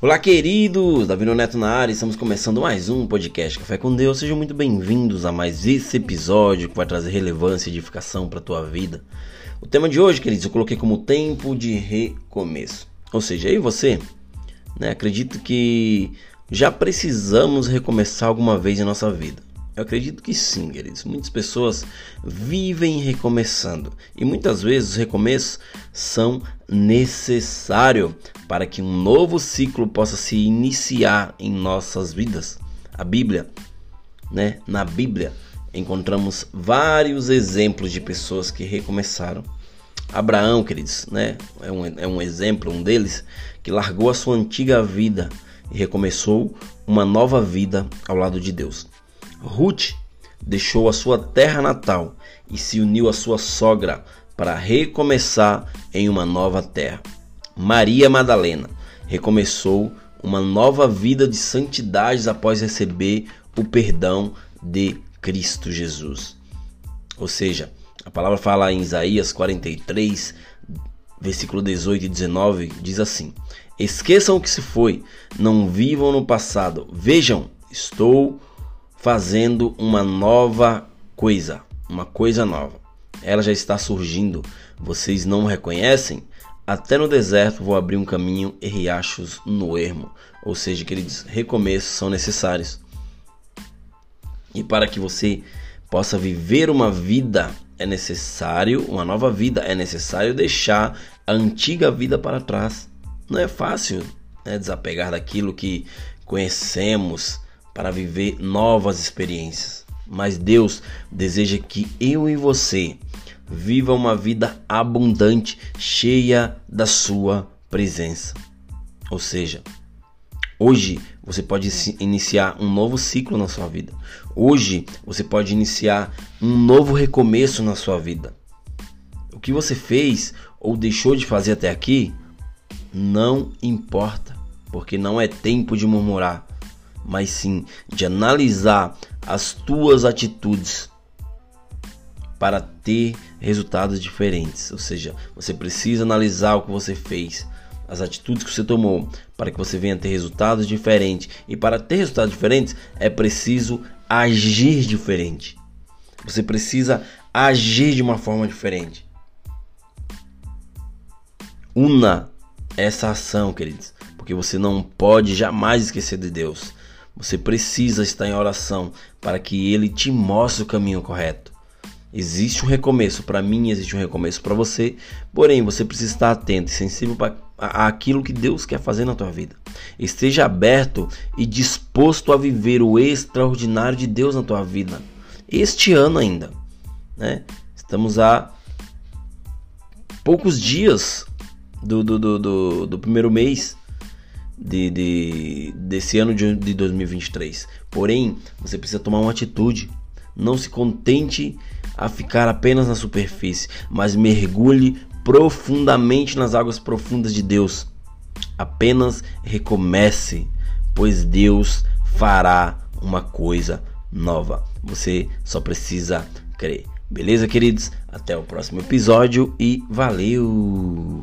Olá, queridos! Davi Neto na área, estamos começando mais um podcast Café com Deus. Sejam muito bem-vindos a mais esse episódio que vai trazer relevância e edificação para a tua vida. O tema de hoje, queridos, eu coloquei como tempo de recomeço. Ou seja, e você, né, acredito que já precisamos recomeçar alguma vez em nossa vida. Eu acredito que sim, queridos. Muitas pessoas vivem recomeçando e muitas vezes os recomeços são necessários para que um novo ciclo possa se iniciar em nossas vidas. A Bíblia, né? Na Bíblia encontramos vários exemplos de pessoas que recomeçaram. Abraão, queridos, né? É um, é um exemplo, um deles, que largou a sua antiga vida e recomeçou uma nova vida ao lado de Deus. Ruth deixou a sua terra natal e se uniu à sua sogra para recomeçar em uma nova terra. Maria Madalena recomeçou uma nova vida de santidades após receber o perdão de Cristo Jesus. Ou seja, a palavra fala em Isaías 43, versículo 18 e 19, diz assim: Esqueçam o que se foi, não vivam no passado. Vejam, estou fazendo uma nova coisa, uma coisa nova. Ela já está surgindo. Vocês não reconhecem? Até no deserto vou abrir um caminho e riachos no ermo. Ou seja, queridos, recomeços são necessários. E para que você possa viver uma vida é necessário, uma nova vida, é necessário deixar a antiga vida para trás. Não é fácil né, desapegar daquilo que conhecemos, para viver novas experiências. Mas Deus deseja que eu e você viva uma vida abundante, cheia da sua presença. Ou seja, hoje você pode iniciar um novo ciclo na sua vida. Hoje você pode iniciar um novo recomeço na sua vida. O que você fez ou deixou de fazer até aqui não importa, porque não é tempo de murmurar mas sim de analisar as tuas atitudes para ter resultados diferentes. Ou seja, você precisa analisar o que você fez, as atitudes que você tomou, para que você venha ter resultados diferentes. E para ter resultados diferentes é preciso agir diferente. Você precisa agir de uma forma diferente. Una essa ação, queridos, porque você não pode jamais esquecer de Deus. Você precisa estar em oração para que ele te mostre o caminho correto. Existe um recomeço para mim, existe um recomeço para você, porém você precisa estar atento e sensível para aquilo que Deus quer fazer na tua vida. Esteja aberto e disposto a viver o extraordinário de Deus na tua vida. Este ano ainda, né? Estamos a poucos dias do, do, do, do, do primeiro mês de, de, desse ano de, de 2023. Porém, você precisa tomar uma atitude. Não se contente a ficar apenas na superfície, mas mergulhe profundamente nas águas profundas de Deus. Apenas recomece, pois Deus fará uma coisa nova. Você só precisa crer. Beleza, queridos? Até o próximo episódio e valeu!